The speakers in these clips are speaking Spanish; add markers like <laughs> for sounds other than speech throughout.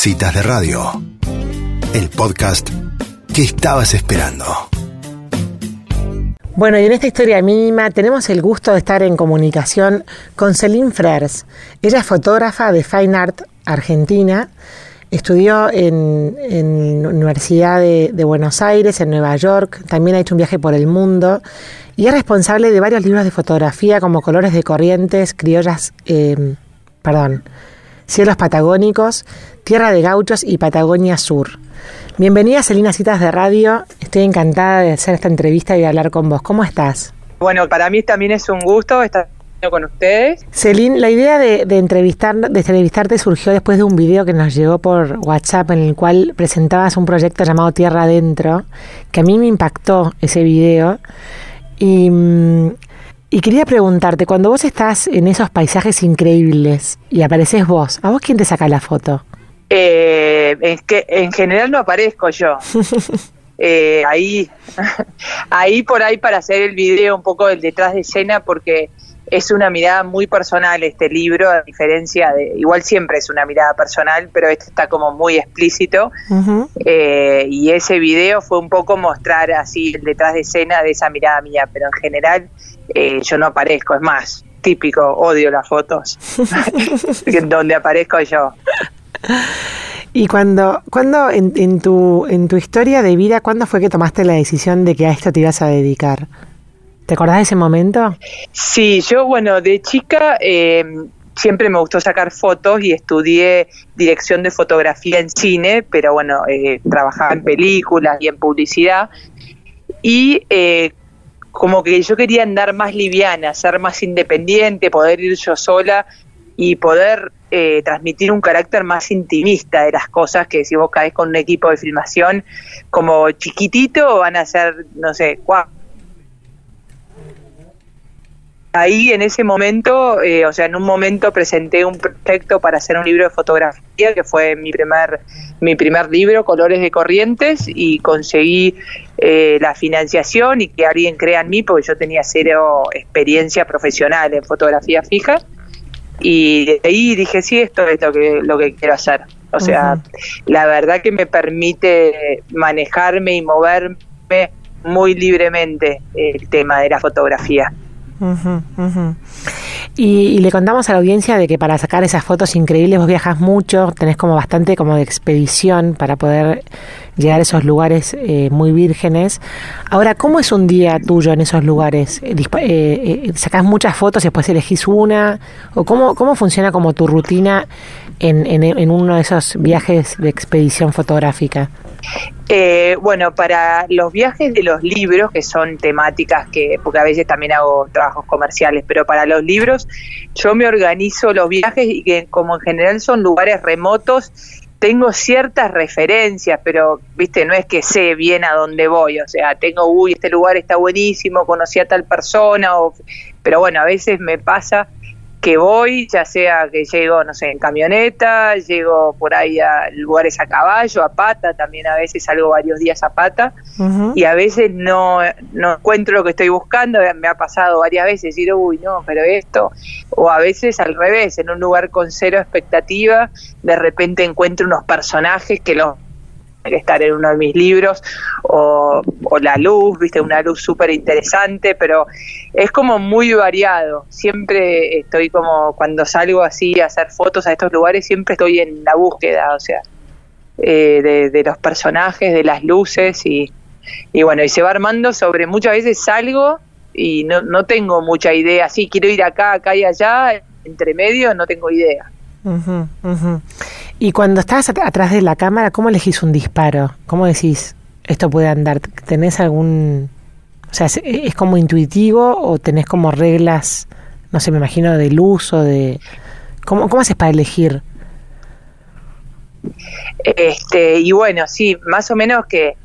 Citas de Radio, el podcast que estabas esperando. Bueno, y en esta historia mínima tenemos el gusto de estar en comunicación con Celine Frers. Ella es fotógrafa de Fine Art Argentina. Estudió en, la Universidad de, Buenos Aires, en Nueva York. También ha hecho un viaje por el mundo. Y es responsable de varios libros de fotografía como Colores de Corrientes, Criollas, eh, perdón, Cielos Patagónicos, Tierra de Gauchos y Patagonia Sur. Bienvenida, Celina Citas de Radio. Estoy encantada de hacer esta entrevista y de hablar con vos. ¿Cómo estás? Bueno, para mí también es un gusto estar con ustedes. Celine, la idea de, entrevistar, de entrevistarte surgió después de un video que nos llegó por WhatsApp en el cual presentabas un proyecto llamado Tierra Adentro, que a mí me impactó ese video. Y mm, y quería preguntarte, cuando vos estás en esos paisajes increíbles y apareces vos, ¿a vos quién te saca la foto? Eh, es que en general no aparezco yo. <laughs> Eh, ahí, <laughs> ahí por ahí para hacer el video un poco del detrás de escena porque es una mirada muy personal este libro, a diferencia de, igual siempre es una mirada personal, pero este está como muy explícito. Eh, y ese video fue un poco mostrar así el detrás de escena de esa mirada mía, pero en general eh, yo no aparezco, es más, típico, odio las fotos, <laughs> donde aparezco yo. Y cuando, cuando en, en, tu, en tu historia de vida, ¿cuándo fue que tomaste la decisión de que a esto te ibas a dedicar? ¿Te acordás de ese momento? Sí, yo, bueno, de chica eh, siempre me gustó sacar fotos y estudié dirección de fotografía en cine, pero bueno, eh, trabajaba en películas y en publicidad. Y eh, como que yo quería andar más liviana, ser más independiente, poder ir yo sola y poder eh, transmitir un carácter más intimista de las cosas que si vos caes con un equipo de filmación como chiquitito van a ser, no sé, cuatro ahí en ese momento, eh, o sea, en un momento presenté un proyecto para hacer un libro de fotografía, que fue mi primer, mi primer libro, Colores de Corrientes, y conseguí eh, la financiación y que alguien crea en mí, porque yo tenía cero experiencia profesional en fotografía fija. Y de ahí dije, sí, esto es lo que, lo que quiero hacer. O sea, la verdad que me permite manejarme y moverme muy libremente el tema de la fotografía. Y, le contamos a la audiencia de que para sacar esas fotos increíbles vos viajas mucho, tenés como bastante como de expedición para poder llegar a esos lugares eh, muy vírgenes. Ahora, ¿cómo es un día tuyo en esos lugares? Eh, eh, ¿Sacás muchas fotos y después elegís una? ¿O cómo, cómo funciona como tu rutina en, en uno de esos viajes de expedición fotográfica? Eh, bueno, para los viajes de los libros, que son temáticas que, porque a veces también hago trabajos comerciales, pero para los libros yo me organizo los viajes y que como en general son lugares remotos, tengo ciertas referencias, pero viste, no es que sé bien a dónde voy, o sea, tengo, uy, este lugar está buenísimo, conocí a tal persona, o, pero bueno, a veces me pasa que voy, ya sea que llego, no sé, en camioneta, llego por ahí a lugares a caballo, a pata, también a veces salgo varios días a pata, y a veces no, no encuentro lo que estoy buscando, me ha pasado varias veces decir, uy, no, pero esto, o a veces al revés, en un lugar con cero expectativa, de repente encuentro unos personajes que los que estar en uno de mis libros, o, la luz, viste, una luz súper interesante, pero es como muy variado. Siempre estoy como, cuando salgo así a hacer fotos a estos lugares, siempre estoy en la búsqueda, o sea, eh, de, los personajes, de las luces, y, y bueno, y se va armando sobre, muchas veces salgo y no, no tengo mucha idea, sí, quiero ir acá, acá y allá, entre medio no tengo idea. Y cuando estás atrás de la cámara, ¿cómo elegís un disparo? ¿Cómo decís, esto puede andar? ¿Tenés algún... O sea, ¿es, como intuitivo o tenés como reglas, no sé, me imagino, de luz o de... ¿Cómo, cómo haces para elegir? Este, y bueno, sí, más o menos que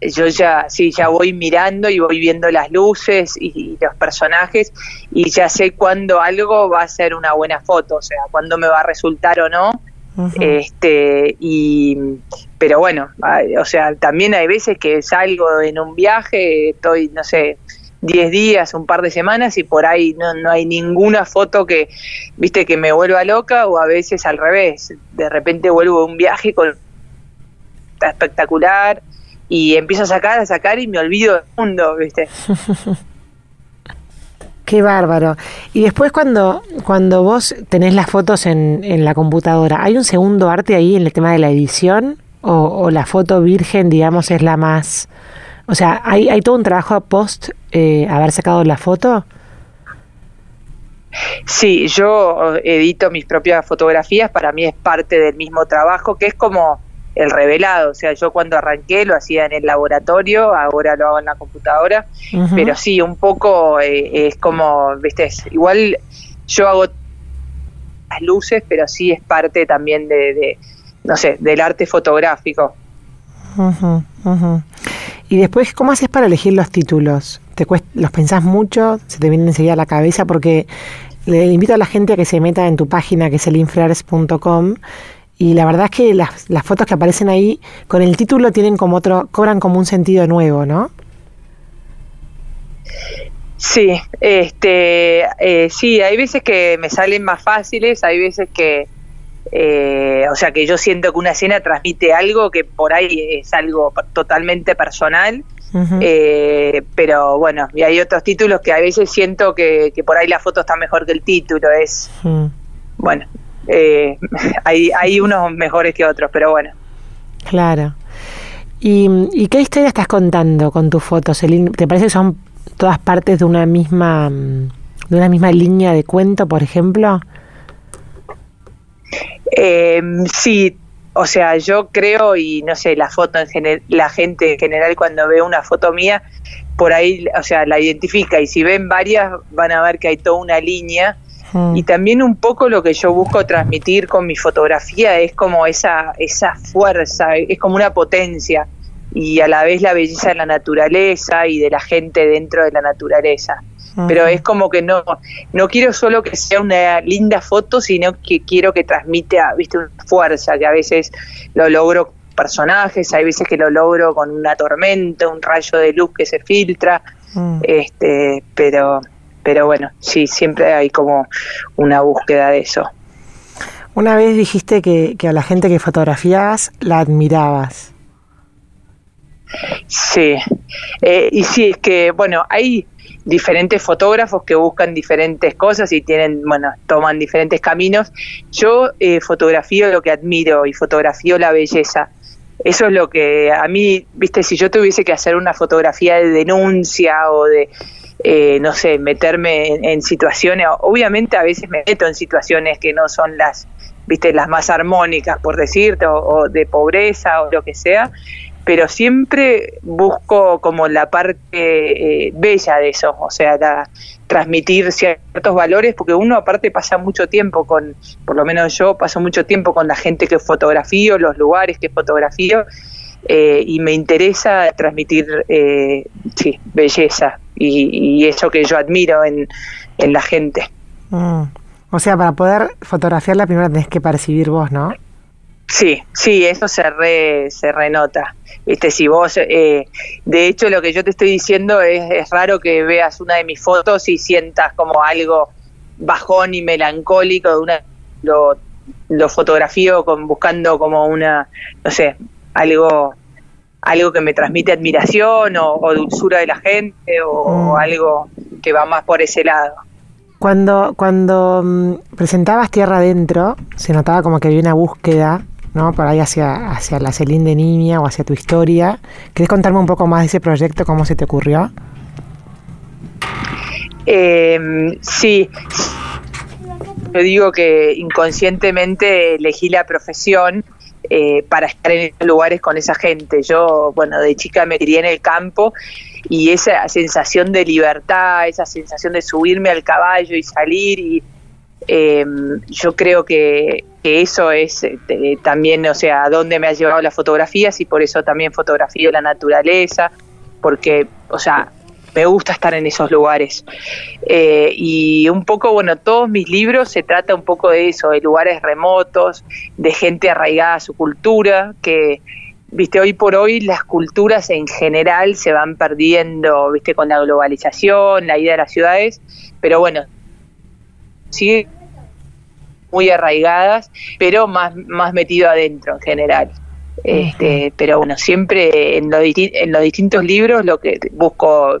yo ya, sí, ya voy mirando y voy viendo las luces y, los personajes y ya sé cuándo algo va a ser una buena foto, o sea, cuándo me va a resultar o no. Este, y, pero bueno, o sea, también hay veces que salgo en un viaje, estoy, no sé, 10 días, un par de semanas y por ahí no, no hay ninguna foto que, viste, que me vuelva loca o a veces al revés. De repente vuelvo de un viaje con espectacular y empiezo a sacar, a sacar y me olvido del mundo, viste. <laughs> Qué bárbaro. Y después cuando, cuando vos tenés las fotos en, en la computadora, ¿hay un segundo arte ahí en el tema de la edición? ¿O, la foto virgen, digamos, es la más... O sea, ¿hay, hay todo un trabajo post eh, haber sacado la foto? Sí, yo edito mis propias fotografías, para mí es parte del mismo trabajo, que es como el revelado. O sea, yo cuando arranqué lo hacía en el laboratorio, ahora lo hago en la computadora, pero sí, un poco eh, es como, viste, igual yo hago las luces, pero sí es parte también de, no sé, del arte fotográfico. Y después, ¿cómo haces para elegir los títulos? ¿Te ¿Los pensás mucho? ¿Se te vienen enseguida a la cabeza? Porque le invito a la gente a que se meta en tu página, que es elinfrares.com, y la verdad es que las, las fotos que aparecen ahí con el título tienen como otro, cobran como un sentido nuevo, ¿no? Sí, este, eh, sí, hay veces que me salen más fáciles, hay veces que, eh, o sea, que yo siento que una escena transmite algo que por ahí es algo totalmente personal, eh, pero bueno, y hay otros títulos que a veces siento que, que por ahí la foto está mejor que el título, es, bueno, eh, <laughs> hay, hay unos mejores que otros, pero bueno. Claro. ¿Y, qué historia estás contando con tus fotos? ¿Te parece que son todas partes de una misma de una misma línea de cuento, por ejemplo? Eh, sí, o sea, yo creo y no sé, la foto en general, la gente en general cuando ve una foto mía, por ahí, o sea, la identifica y si ven varias van a ver que hay toda una línea Mm. Y también un poco lo que yo busco transmitir con mi fotografía es como esa, esa fuerza, es como una potencia y a la vez la belleza de la naturaleza y de la gente dentro de la naturaleza. Pero es como que no, no quiero solo que sea una linda foto, sino que quiero que transmita, viste, una fuerza, que a veces lo logro personajes, hay veces que lo logro con una tormenta, un rayo de luz que se filtra, mm. este, pero pero bueno, sí, siempre hay como una búsqueda de eso. Una vez dijiste que, a la gente que fotografías la admirabas. Sí, eh, y sí, es que, bueno, hay diferentes fotógrafos que buscan diferentes cosas y tienen, bueno, toman diferentes caminos. Yo eh, fotografío lo que admiro y fotografío la belleza. Eso es lo que a mí, viste, si yo tuviese que hacer una fotografía de denuncia o de eh, no sé, meterme en, situaciones, obviamente a veces me meto en situaciones que no son las, viste, las más armónicas, por decirte, o, de pobreza o lo que sea, pero siempre busco como la parte eh, bella de eso, o sea, transmitir ciertos valores, porque uno aparte pasa mucho tiempo con, por lo menos yo paso mucho tiempo con la gente que fotografío, los lugares que fotografío, eh, y me interesa transmitir sí, belleza, y, eso que yo admiro en, en la gente. Mm. O sea, para poder fotografiarla primero tenés que percibir vos, ¿no? Sí, sí, eso se re, se renota. Viste, si vos, eh, de hecho, lo que yo te estoy diciendo es, es raro que veas una de mis fotos y sientas como algo bajón y melancólico de una lo, lo fotografío con buscando como una no sé algo algo que me transmite admiración o, dulzura de la gente o, mm. algo que va más por ese lado. Cuando, cuando mm, presentabas Tierra Adentro, se notaba como que había una búsqueda, ¿no? Por ahí hacia, hacia la Celín de niña o hacia tu historia. ¿Querés contarme un poco más de ese proyecto, cómo se te ocurrió? Eh, sí, yo digo que inconscientemente elegí la profesión eh, para estar en lugares con esa gente. Yo, bueno, de chica me crié en el campo y esa sensación de libertad, esa sensación de subirme al caballo y salir y em, yo creo que, eso es eh, también, o sea, a dónde me ha llevado las fotografías y por eso también fotografío la naturaleza, porque, o sea, me gusta estar en esos lugares. Eh, y un poco, bueno, todos mis libros se trata un poco de eso, de lugares remotos, de gente arraigada a su cultura, que, viste, hoy por hoy las culturas en general se van perdiendo, viste, con la globalización, la idea de las ciudades, pero bueno, sigue muy arraigadas, pero más, más metido adentro en general. Este, pero bueno, siempre en, en los distintos libros lo que busco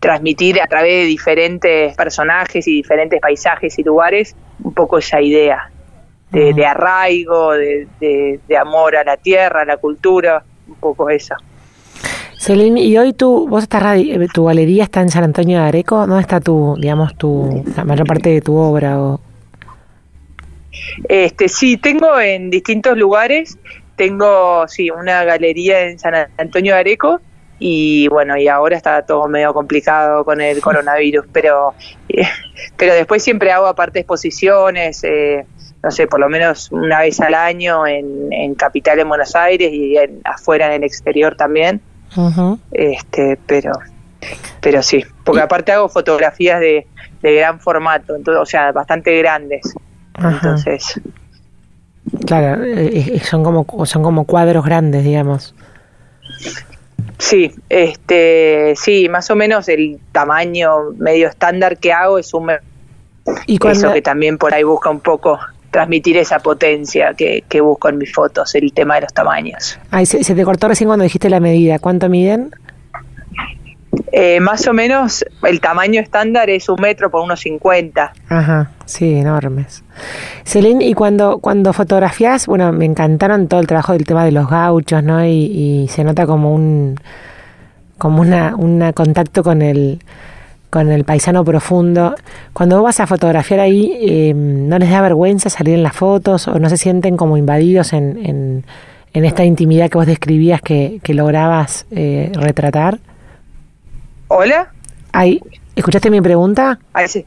transmitir a través de diferentes personajes y diferentes paisajes y lugares un poco esa idea de, arraigo, de, de, amor a la tierra, a la cultura, un poco esa. Celine, y hoy tú, vos estás, eh, tu galería está en San Antonio de Areco, ¿dónde está tu, digamos, tu, la mayor parte de tu obra? O? Este, sí, tengo en distintos lugares, tengo, sí, una galería en San Antonio de Areco, y bueno, y ahora está todo medio complicado con el coronavirus, <laughs> pero, pero después siempre hago aparte exposiciones, eh, no sé, por lo menos una vez al año en, en Capital en Buenos Aires y afuera en el exterior también. Este pero pero sí, porque aparte hago fotografías de, de gran formato, entonces, o sea, bastante grandes. Entonces. Claro, eh, eh, son como son como cuadros grandes, digamos. Sí, este, sí, más o menos el tamaño medio estándar que hago es un y eso que también por ahí busca un poco transmitir esa potencia que, que busco en mis fotos, el tema de los tamaños. Ay, se, te cortó recién cuando dijiste la medida. ¿Cuánto miden? Eh, más o menos el tamaño estándar es un metro por unos cincuenta. Ajá, sí, enormes. Celine, y cuando, cuando fotografías, bueno, me encantaron todo el trabajo del tema de los gauchos, ¿no? Y, y se nota como un como una, un contacto con el con el paisano profundo. Cuando vos vas a fotografiar ahí, eh, ¿no les da vergüenza salir en las fotos o no se sienten como invadidos en, en, en esta intimidad que vos describías que, que lograbas eh, retratar? ¿Hola? Ahí, ¿Escuchaste mi pregunta? Ahí sí.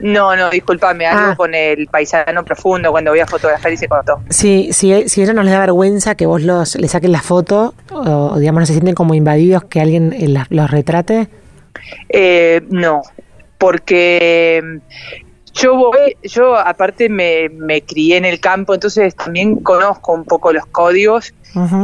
No, no, discúlpame, algo ah. con el paisano profundo cuando voy a fotografiar y se cortó. Sí, si, si ellos no les da vergüenza que vos los, les saquen la foto, o digamos no se sienten como invadidos que alguien eh, los retrate. Eh, no, porque yo voy, yo aparte me, me, crié en el campo, entonces también conozco un poco los códigos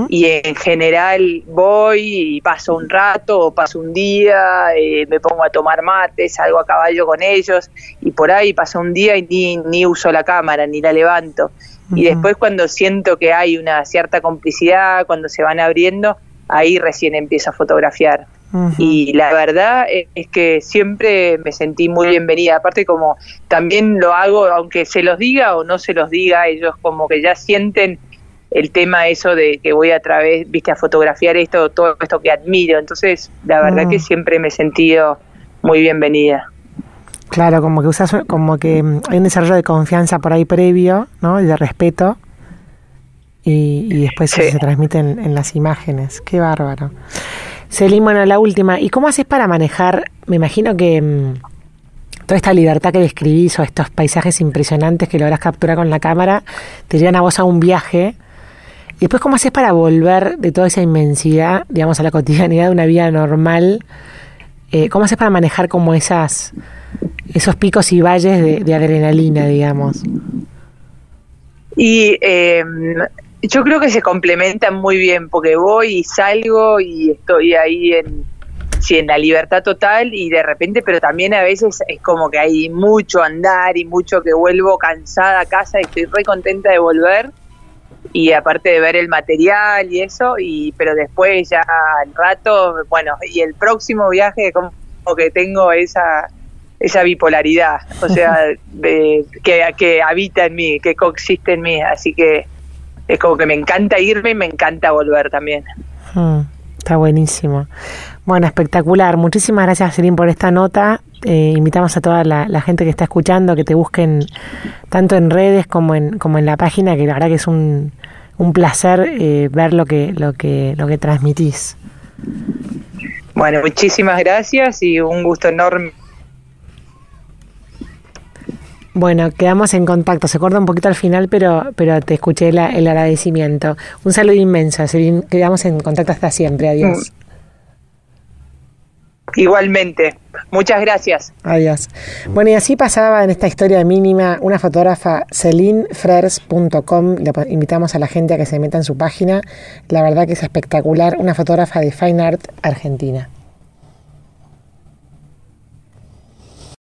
y en general voy y paso un rato o paso un día, eh, me pongo a tomar mate, salgo a caballo con ellos y por ahí paso un día y ni, ni uso la cámara, ni la levanto. Y después cuando siento que hay una cierta complicidad, cuando se van abriendo, ahí recién empiezo a fotografiar. Y la verdad es que siempre me sentí muy bienvenida. Aparte como también lo hago, aunque se los diga o no se los diga, ellos como que ya sienten el tema eso de que voy a través, viste, a fotografiar esto, todo esto que admiro. Entonces, la verdad que siempre me he sentido muy bienvenida. Claro, como que usas, como que hay un desarrollo de confianza por ahí previo, ¿no? Y de respeto. Y, después se transmite en las imágenes. Qué bárbaro. Selim, bueno, la última. ¿Y cómo haces para manejar? Me imagino que mm, toda esta libertad que describís o estos paisajes impresionantes que logras capturar con la cámara te llevan a vos a un viaje. Y después, ¿cómo haces para volver de toda esa inmensidad, digamos, a la cotidianidad de una vida normal? Eh, ¿Cómo haces para manejar como esas, esos picos y valles de, adrenalina, digamos? Y eh, yo creo que se complementan muy bien porque voy y salgo y estoy ahí en, sí, en la libertad total y de repente, pero también a veces es como que hay mucho andar y mucho que vuelvo cansada a casa y estoy re contenta de volver y aparte de ver el material y eso, y pero después ya al rato, bueno, y el próximo viaje como que tengo esa esa bipolaridad, o sea, <laughs> de, que, que habita en mí, que coexiste en mí, así que es como que me encanta irme y me encanta volver también. Hmm, está buenísimo. Bueno, espectacular. Muchísimas gracias, Serín, por esta nota. Eh, invitamos a toda la, gente que está escuchando que te busquen tanto en redes como en, como en la página, que la verdad que es un, un placer eh, ver lo que, lo, que, lo que transmitís. Bueno, muchísimas gracias y un gusto enorme bueno, quedamos en contacto. Se corta un poquito al final, pero, pero te escuché el agradecimiento. Un saludo inmenso. Quedamos en contacto hasta siempre. Adiós. Igualmente. Muchas gracias. Adiós. Bueno, y así pasaba en esta historia mínima una fotógrafa, celinefrers.com. Le invitamos a la gente a que se meta en su página. La verdad que es espectacular. Una fotógrafa de Fine Art Argentina.